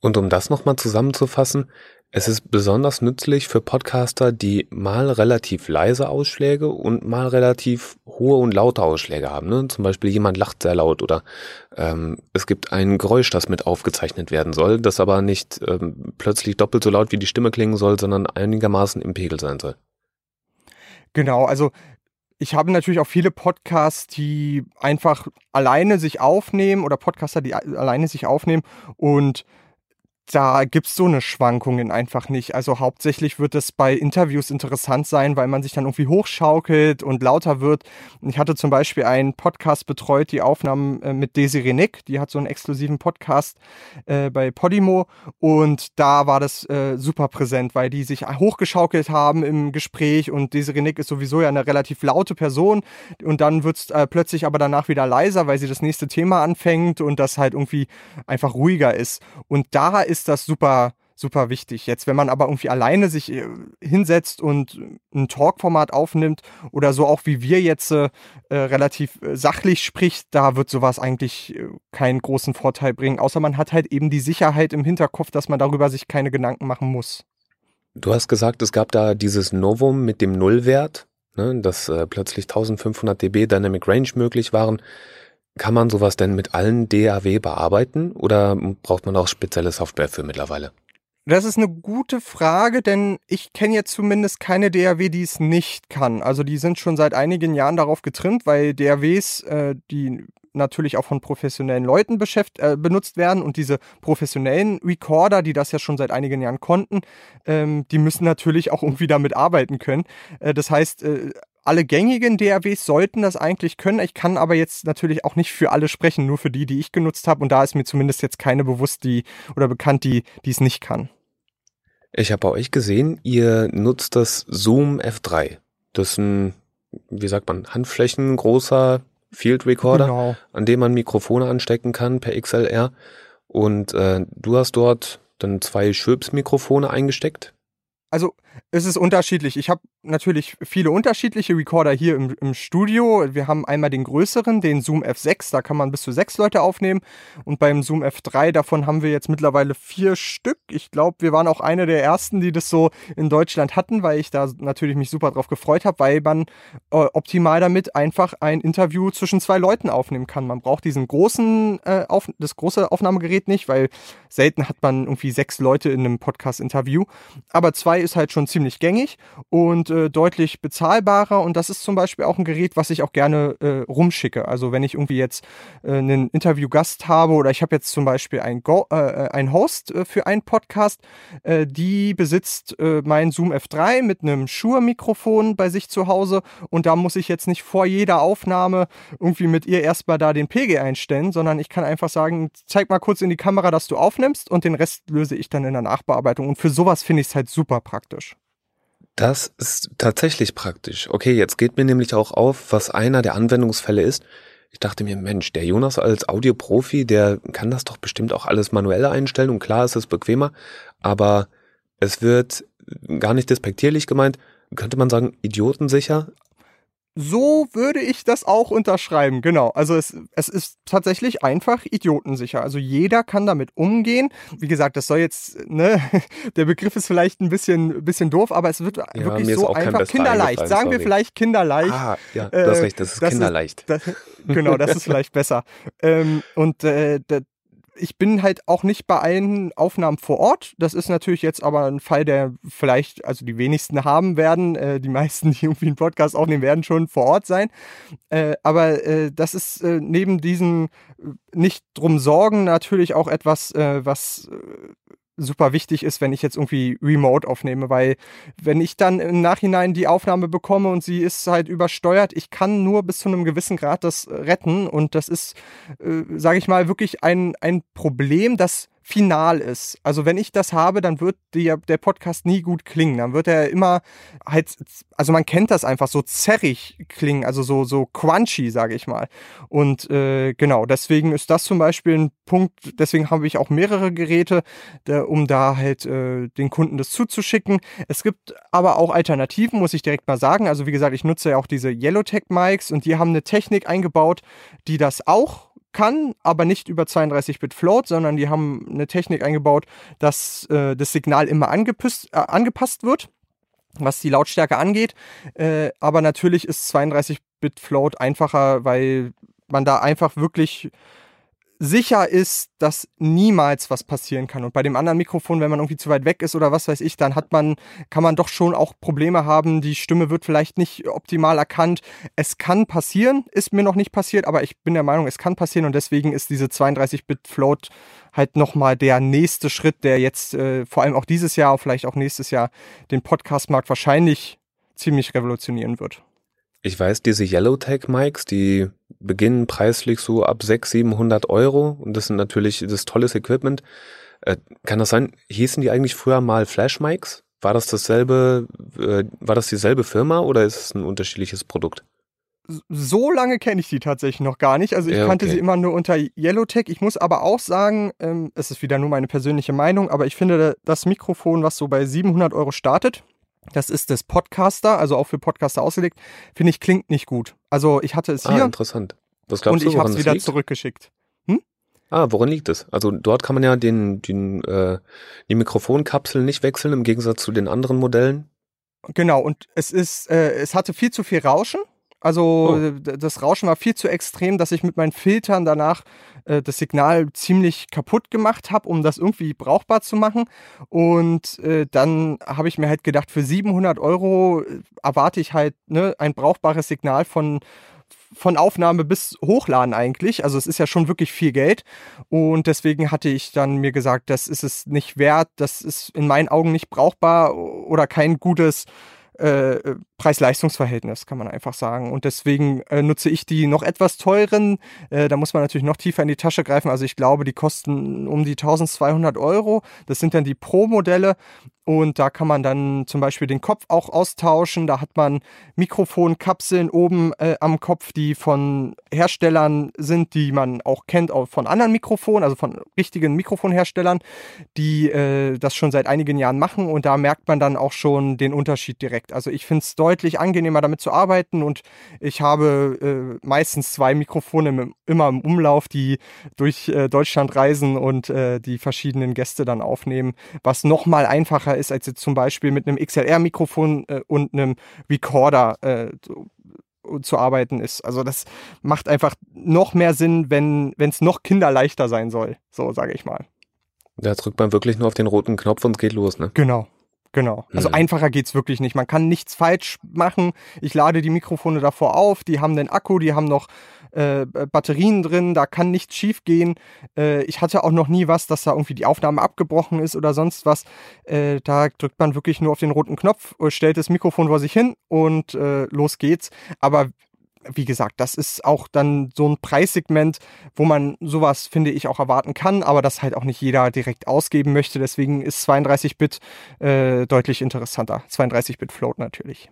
Und um das nochmal zusammenzufassen, es ist besonders nützlich für Podcaster, die mal relativ leise Ausschläge und mal relativ hohe und laute Ausschläge haben. Ne? Zum Beispiel jemand lacht sehr laut oder ähm, es gibt ein Geräusch, das mit aufgezeichnet werden soll, das aber nicht ähm, plötzlich doppelt so laut wie die Stimme klingen soll, sondern einigermaßen im Pegel sein soll. Genau, also ich habe natürlich auch viele Podcasts, die einfach alleine sich aufnehmen oder Podcaster, die alleine sich aufnehmen und da gibt's so eine Schwankungen einfach nicht. Also hauptsächlich wird es bei Interviews interessant sein, weil man sich dann irgendwie hochschaukelt und lauter wird. Ich hatte zum Beispiel einen Podcast betreut, die Aufnahmen äh, mit Desiree Nick, die hat so einen exklusiven Podcast äh, bei Podimo und da war das äh, super präsent, weil die sich hochgeschaukelt haben im Gespräch und Desiree Nick ist sowieso ja eine relativ laute Person und dann wird's äh, plötzlich aber danach wieder leiser, weil sie das nächste Thema anfängt und das halt irgendwie einfach ruhiger ist. Und da ist ist das super, super wichtig. Jetzt, wenn man aber irgendwie alleine sich äh, hinsetzt und ein Talkformat aufnimmt oder so auch wie wir jetzt äh, äh relativ äh, sachlich spricht, da wird sowas eigentlich keinen großen Vorteil bringen, außer man hat halt eben die Sicherheit im Hinterkopf, dass man darüber sich keine Gedanken machen muss. Du hast gesagt, es gab da dieses Novum mit dem Nullwert, ne, dass äh, plötzlich 1500 dB Dynamic Range möglich waren. Kann man sowas denn mit allen DAW bearbeiten oder braucht man auch spezielle Software für mittlerweile? Das ist eine gute Frage, denn ich kenne jetzt zumindest keine DAW, die es nicht kann. Also die sind schon seit einigen Jahren darauf getrimmt, weil DAWs, äh, die natürlich auch von professionellen Leuten äh, benutzt werden und diese professionellen Recorder, die das ja schon seit einigen Jahren konnten, ähm, die müssen natürlich auch irgendwie damit arbeiten können. Äh, das heißt, äh, alle gängigen DAWs sollten das eigentlich können. Ich kann aber jetzt natürlich auch nicht für alle sprechen, nur für die, die ich genutzt habe. Und da ist mir zumindest jetzt keine bewusst, die oder bekannt, die es nicht kann. Ich habe bei euch gesehen, ihr nutzt das Zoom F3. Das ist ein, wie sagt man, handflächengroßer Field Recorder, genau. an dem man Mikrofone anstecken kann per XLR. Und äh, du hast dort dann zwei Schwibs-Mikrofone eingesteckt. Also es ist unterschiedlich. Ich habe natürlich viele unterschiedliche Recorder hier im, im, Studio. Wir haben einmal den größeren, den Zoom F6, da kann man bis zu sechs Leute aufnehmen. Und beim Zoom F3, davon haben wir jetzt mittlerweile vier Stück. Ich glaube, wir waren auch eine der ersten, die das so in Deutschland hatten, weil ich da natürlich mich super drauf gefreut habe, weil man äh, optimal damit einfach ein Interview zwischen zwei Leuten aufnehmen kann. Man braucht diesen großen, äh, auf, das große Aufnahmegerät nicht, weil selten hat man irgendwie sechs Leute in einem Podcast-Interview. Aber zwei ist halt schon ziemlich gängig und äh, deutlich bezahlbarer. Und das ist zum Beispiel auch ein Gerät, was ich auch gerne äh, rumschicke. Also wenn ich irgendwie jetzt äh, einen Interviewgast habe oder ich habe jetzt zum Beispiel einen, Go äh, äh einen Host äh, für einen Podcast, die besitzt äh, mein Zoom F3 mit einem Shure-Mikrofon bei sich zu Hause und da muss ich jetzt nicht vor jeder Aufnahme irgendwie mit ihr erstmal da den Pegel einstellen, sondern ich kann einfach sagen, zeig mal kurz in die Kamera, dass du aufnimmst und den Rest löse ich dann in der Nachbearbeitung. Und für sowas finde ich es halt super praktisch. Das ist tatsächlich praktisch. Okay, jetzt geht mir nämlich auch auf, was einer der Anwendungsfälle ist. Ich dachte mir, Mensch, der Jonas als Audioprofi, der kann das doch bestimmt auch alles manuell einstellen und klar ist es bequemer, aber es wird gar nicht despektierlich gemeint, könnte man sagen, idiotensicher, so würde ich das auch unterschreiben, genau. Also es, es ist tatsächlich einfach idiotensicher. Also jeder kann damit umgehen. Wie gesagt, das soll jetzt, ne, der Begriff ist vielleicht ein bisschen, bisschen doof, aber es wird ja, wirklich so einfach kinderleicht. Sagen wir vielleicht kinderleicht. Ah, ja, du hast recht, das ist das kinderleicht. Ist, das, genau, das ist vielleicht besser. Ähm, und äh, ich bin halt auch nicht bei allen Aufnahmen vor Ort. Das ist natürlich jetzt aber ein Fall, der vielleicht, also die wenigsten haben werden. Äh, die meisten, die irgendwie einen Podcast aufnehmen, werden schon vor Ort sein. Äh, aber äh, das ist äh, neben diesem äh, nicht drum sorgen natürlich auch etwas, äh, was super wichtig ist, wenn ich jetzt irgendwie remote aufnehme, weil wenn ich dann im Nachhinein die Aufnahme bekomme und sie ist halt übersteuert, ich kann nur bis zu einem gewissen Grad das retten. Und das ist, äh, sage ich mal, wirklich ein, ein Problem, das final ist. Also wenn ich das habe, dann wird die, der Podcast nie gut klingen. Dann wird er immer halt, also man kennt das einfach so zerrig klingen, also so, so crunchy, sage ich mal. Und äh, genau, deswegen ist das zum Beispiel ein Punkt, deswegen habe ich auch mehrere Geräte, der, um da halt äh, den Kunden das zuzuschicken. Es gibt aber auch Alternativen, muss ich direkt mal sagen. Also wie gesagt, ich nutze ja auch diese Yellowtech Mics und die haben eine Technik eingebaut, die das auch kann, aber nicht über 32-Bit Float, sondern die haben eine Technik eingebaut, dass äh, das Signal immer angepasst, äh, angepasst wird, was die Lautstärke angeht. Äh, aber natürlich ist 32-Bit Float einfacher, weil man da einfach wirklich sicher ist, dass niemals was passieren kann. Und bei dem anderen Mikrofon, wenn man irgendwie zu weit weg ist oder was weiß ich, dann hat man, kann man doch schon auch Probleme haben. Die Stimme wird vielleicht nicht optimal erkannt. Es kann passieren, ist mir noch nicht passiert, aber ich bin der Meinung, es kann passieren und deswegen ist diese 32-Bit-Float halt nochmal der nächste Schritt, der jetzt äh, vor allem auch dieses Jahr, vielleicht auch nächstes Jahr den Podcast-Markt wahrscheinlich ziemlich revolutionieren wird. Ich weiß, diese Yellowtech-Mics, die beginnen preislich so ab 600, 700 Euro und das sind natürlich das tolles Equipment. Äh, kann das sein, hießen die eigentlich früher mal Flash-Mics? War das dasselbe, äh, war das dieselbe Firma oder ist es ein unterschiedliches Produkt? so lange kenne ich die tatsächlich noch gar nicht. Also ich ja, kannte sie immer nur unter Yellowtech. Ich muss aber auch sagen, ähm, es ist wieder nur meine persönliche Meinung, aber ich finde das Mikrofon, was so bei 700 Euro startet, das ist das Podcaster, also auch für Podcaster ausgelegt. Finde ich, klingt nicht gut. Also ich hatte es ah, hier. interessant. Was glaubst und du, ich habe es wieder liegt? zurückgeschickt. Hm? Ah, worin liegt es? Also dort kann man ja den, den, äh, die Mikrofonkapsel nicht wechseln, im Gegensatz zu den anderen Modellen. Genau, und es ist, äh, es hatte viel zu viel Rauschen. Also oh. das Rauschen war viel zu extrem, dass ich mit meinen Filtern danach äh, das Signal ziemlich kaputt gemacht habe, um das irgendwie brauchbar zu machen. Und äh, dann habe ich mir halt gedacht, für 700 Euro äh, erwarte ich halt ne, ein brauchbares Signal von von Aufnahme bis Hochladen eigentlich. Also es ist ja schon wirklich viel Geld. Und deswegen hatte ich dann mir gesagt, das ist es nicht wert, das ist in meinen Augen nicht brauchbar oder kein gutes äh, Preis-Leistungs-Verhältnis, kann man einfach sagen. Und deswegen äh, nutze ich die noch etwas teuren. Äh, da muss man natürlich noch tiefer in die Tasche greifen. Also ich glaube, die kosten um die 1200 Euro. Das sind dann die Pro-Modelle. Und da kann man dann zum Beispiel den Kopf auch austauschen. Da hat man Mikrofonkapseln oben äh, am Kopf, die von Herstellern sind, die man auch kennt auch von anderen Mikrofonen, also von richtigen Mikrofonherstellern, die äh, das schon seit einigen Jahren machen. Und da merkt man dann auch schon den Unterschied direkt. Also ich finde es deutlich angenehmer damit zu arbeiten und ich habe äh, meistens zwei Mikrofone im, immer im Umlauf, die durch äh, Deutschland reisen und äh, die verschiedenen Gäste dann aufnehmen, was nochmal einfacher ist als jetzt zum Beispiel mit einem XLR-Mikrofon äh, und einem Recorder äh, zu arbeiten ist. Also das macht einfach noch mehr Sinn, wenn es noch kinderleichter sein soll, so sage ich mal. Da drückt man wirklich nur auf den roten Knopf und es geht los, ne? Genau. Genau. Also mhm. einfacher geht's wirklich nicht. Man kann nichts falsch machen. Ich lade die Mikrofone davor auf, die haben den Akku, die haben noch äh, Batterien drin, da kann nichts schief gehen. Äh, ich hatte auch noch nie was, dass da irgendwie die Aufnahme abgebrochen ist oder sonst was. Äh, da drückt man wirklich nur auf den roten Knopf, stellt das Mikrofon vor sich hin und äh, los geht's. Aber wie gesagt, das ist auch dann so ein Preissegment, wo man sowas, finde ich, auch erwarten kann, aber das halt auch nicht jeder direkt ausgeben möchte. Deswegen ist 32-Bit äh, deutlich interessanter. 32-Bit Float natürlich.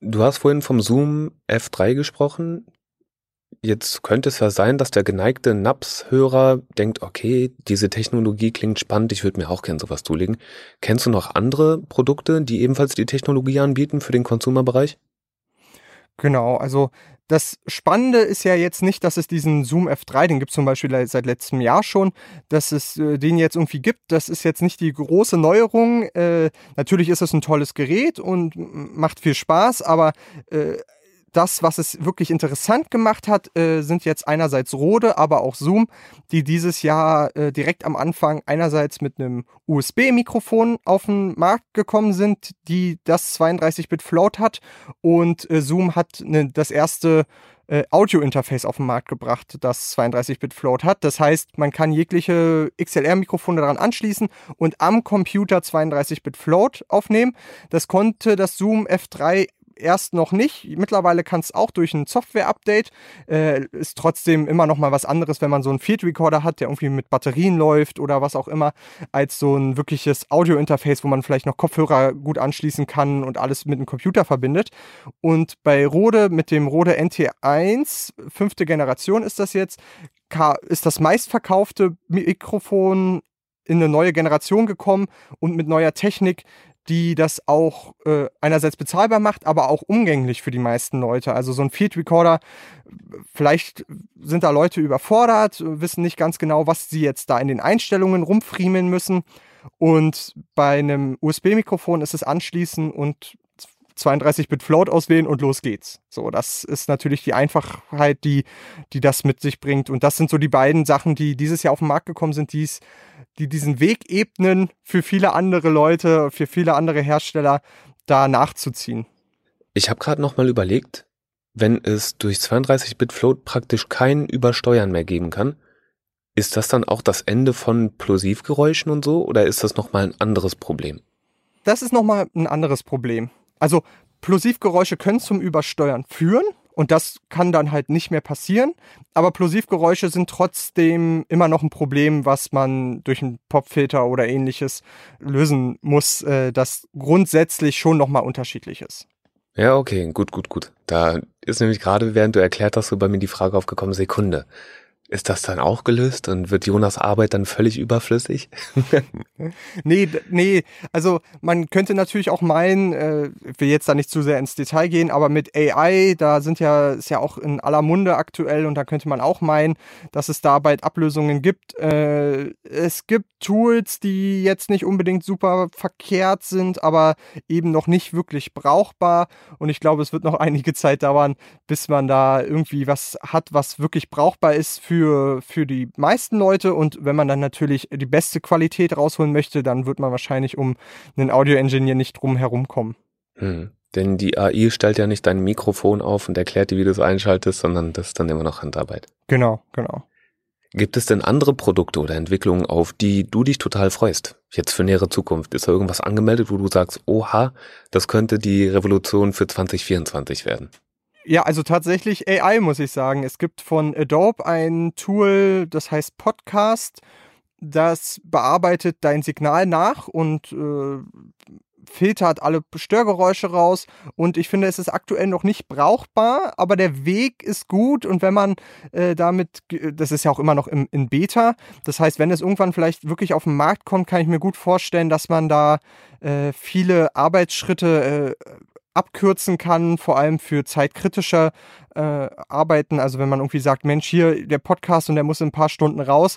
Du hast vorhin vom Zoom F3 gesprochen. Jetzt könnte es ja sein, dass der geneigte NAPS-Hörer denkt, okay, diese Technologie klingt spannend, ich würde mir auch gern sowas zulegen. Kennst du noch andere Produkte, die ebenfalls die Technologie anbieten für den Konsumerbereich? Genau, also das Spannende ist ja jetzt nicht, dass es diesen Zoom F3, den gibt es zum Beispiel seit letztem Jahr schon, dass es äh, den jetzt irgendwie gibt. Das ist jetzt nicht die große Neuerung. Äh, natürlich ist es ein tolles Gerät und macht viel Spaß, aber äh, das, was es wirklich interessant gemacht hat, äh, sind jetzt einerseits Rode, aber auch Zoom, die dieses Jahr äh, direkt am Anfang einerseits mit einem USB-Mikrofon auf den Markt gekommen sind, die das 32-Bit Float hat und äh, Zoom hat ne, das erste äh, Audio-Interface auf den Markt gebracht, das 32-Bit Float hat. Das heißt, man kann jegliche XLR-Mikrofone daran anschließen und am Computer 32-Bit Float aufnehmen. Das konnte das Zoom F3 erst noch nicht. Mittlerweile kann es auch durch ein Software-Update. Äh, ist trotzdem immer noch mal was anderes, wenn man so einen Field Recorder hat, der irgendwie mit Batterien läuft oder was auch immer, als so ein wirkliches Audio-Interface, wo man vielleicht noch Kopfhörer gut anschließen kann und alles mit dem Computer verbindet. Und bei Rode mit dem Rode NT1, fünfte Generation ist das jetzt, ist das meistverkaufte Mikrofon in eine neue Generation gekommen und mit neuer Technik, die das auch äh, einerseits bezahlbar macht, aber auch umgänglich für die meisten Leute. Also so ein Field Recorder, vielleicht sind da Leute überfordert, wissen nicht ganz genau, was sie jetzt da in den Einstellungen rumfriemeln müssen. Und bei einem USB-Mikrofon ist es anschließen und 32-Bit Float auswählen und los geht's. So, das ist natürlich die Einfachheit, die, die das mit sich bringt. Und das sind so die beiden Sachen, die dieses Jahr auf den Markt gekommen sind, die es die diesen Weg ebnen für viele andere Leute, für viele andere Hersteller, da nachzuziehen. Ich habe gerade noch mal überlegt, wenn es durch 32-Bit Float praktisch kein Übersteuern mehr geben kann, ist das dann auch das Ende von Plosivgeräuschen und so oder ist das noch mal ein anderes Problem? Das ist noch mal ein anderes Problem. Also Plosivgeräusche können zum Übersteuern führen, und das kann dann halt nicht mehr passieren. Aber Plosivgeräusche sind trotzdem immer noch ein Problem, was man durch einen Popfilter oder ähnliches lösen muss, äh, das grundsätzlich schon nochmal unterschiedlich ist. Ja, okay, gut, gut, gut. Da ist nämlich gerade, während du erklärt hast, so bei mir die Frage aufgekommen, Sekunde. Ist das dann auch gelöst und wird Jonas Arbeit dann völlig überflüssig? nee, nee, also man könnte natürlich auch meinen, äh, will jetzt da nicht zu sehr ins Detail gehen, aber mit AI, da sind ja, ist ja auch in aller Munde aktuell und da könnte man auch meinen, dass es da bald Ablösungen gibt. Äh, es gibt Tools, die jetzt nicht unbedingt super verkehrt sind, aber eben noch nicht wirklich brauchbar und ich glaube, es wird noch einige Zeit dauern, bis man da irgendwie was hat, was wirklich brauchbar ist für für, für die meisten Leute und wenn man dann natürlich die beste Qualität rausholen möchte, dann wird man wahrscheinlich um einen Audio-Engineer nicht drum herum kommen. Hm. Denn die AI stellt ja nicht dein Mikrofon auf und erklärt dir, wie du es einschaltest, sondern das ist dann immer noch Handarbeit. Genau, genau. Gibt es denn andere Produkte oder Entwicklungen, auf die du dich total freust? Jetzt für nähere Zukunft. Ist da irgendwas angemeldet, wo du sagst, oha, das könnte die Revolution für 2024 werden? Ja, also tatsächlich AI muss ich sagen. Es gibt von Adobe ein Tool, das heißt Podcast. Das bearbeitet dein Signal nach und äh, filtert alle Störgeräusche raus und ich finde, es ist aktuell noch nicht brauchbar, aber der Weg ist gut und wenn man äh, damit, das ist ja auch immer noch im, in Beta, das heißt, wenn es irgendwann vielleicht wirklich auf den Markt kommt, kann ich mir gut vorstellen, dass man da äh, viele Arbeitsschritte äh, abkürzen kann, vor allem für zeitkritische äh, Arbeiten. Also wenn man irgendwie sagt, Mensch, hier der Podcast und der muss in ein paar Stunden raus,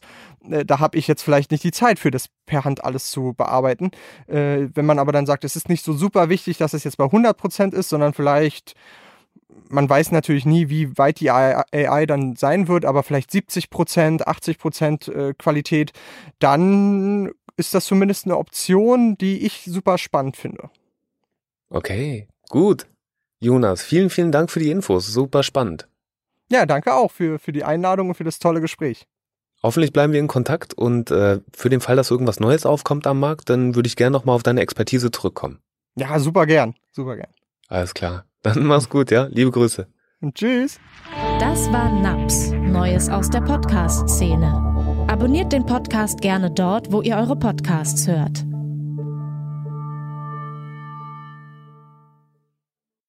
äh, da habe ich jetzt vielleicht nicht die Zeit für das per Hand alles zu bearbeiten. Äh, wenn man aber dann sagt, es ist nicht so super wichtig, dass es jetzt bei 100% ist, sondern vielleicht man weiß natürlich nie, wie weit die AI dann sein wird, aber vielleicht 70% 80% äh, Qualität, dann ist das zumindest eine Option, die ich super spannend finde. Okay, Gut. Jonas, vielen, vielen Dank für die Infos. Super spannend. Ja, danke auch für, für die Einladung und für das tolle Gespräch. Hoffentlich bleiben wir in Kontakt und äh, für den Fall, dass irgendwas Neues aufkommt am Markt, dann würde ich gerne nochmal auf deine Expertise zurückkommen. Ja, super gern. Super gern. Alles klar. Dann mach's gut, ja. Liebe Grüße. Und tschüss. Das war NAPS, Neues aus der Podcast-Szene. Abonniert den Podcast gerne dort, wo ihr eure Podcasts hört.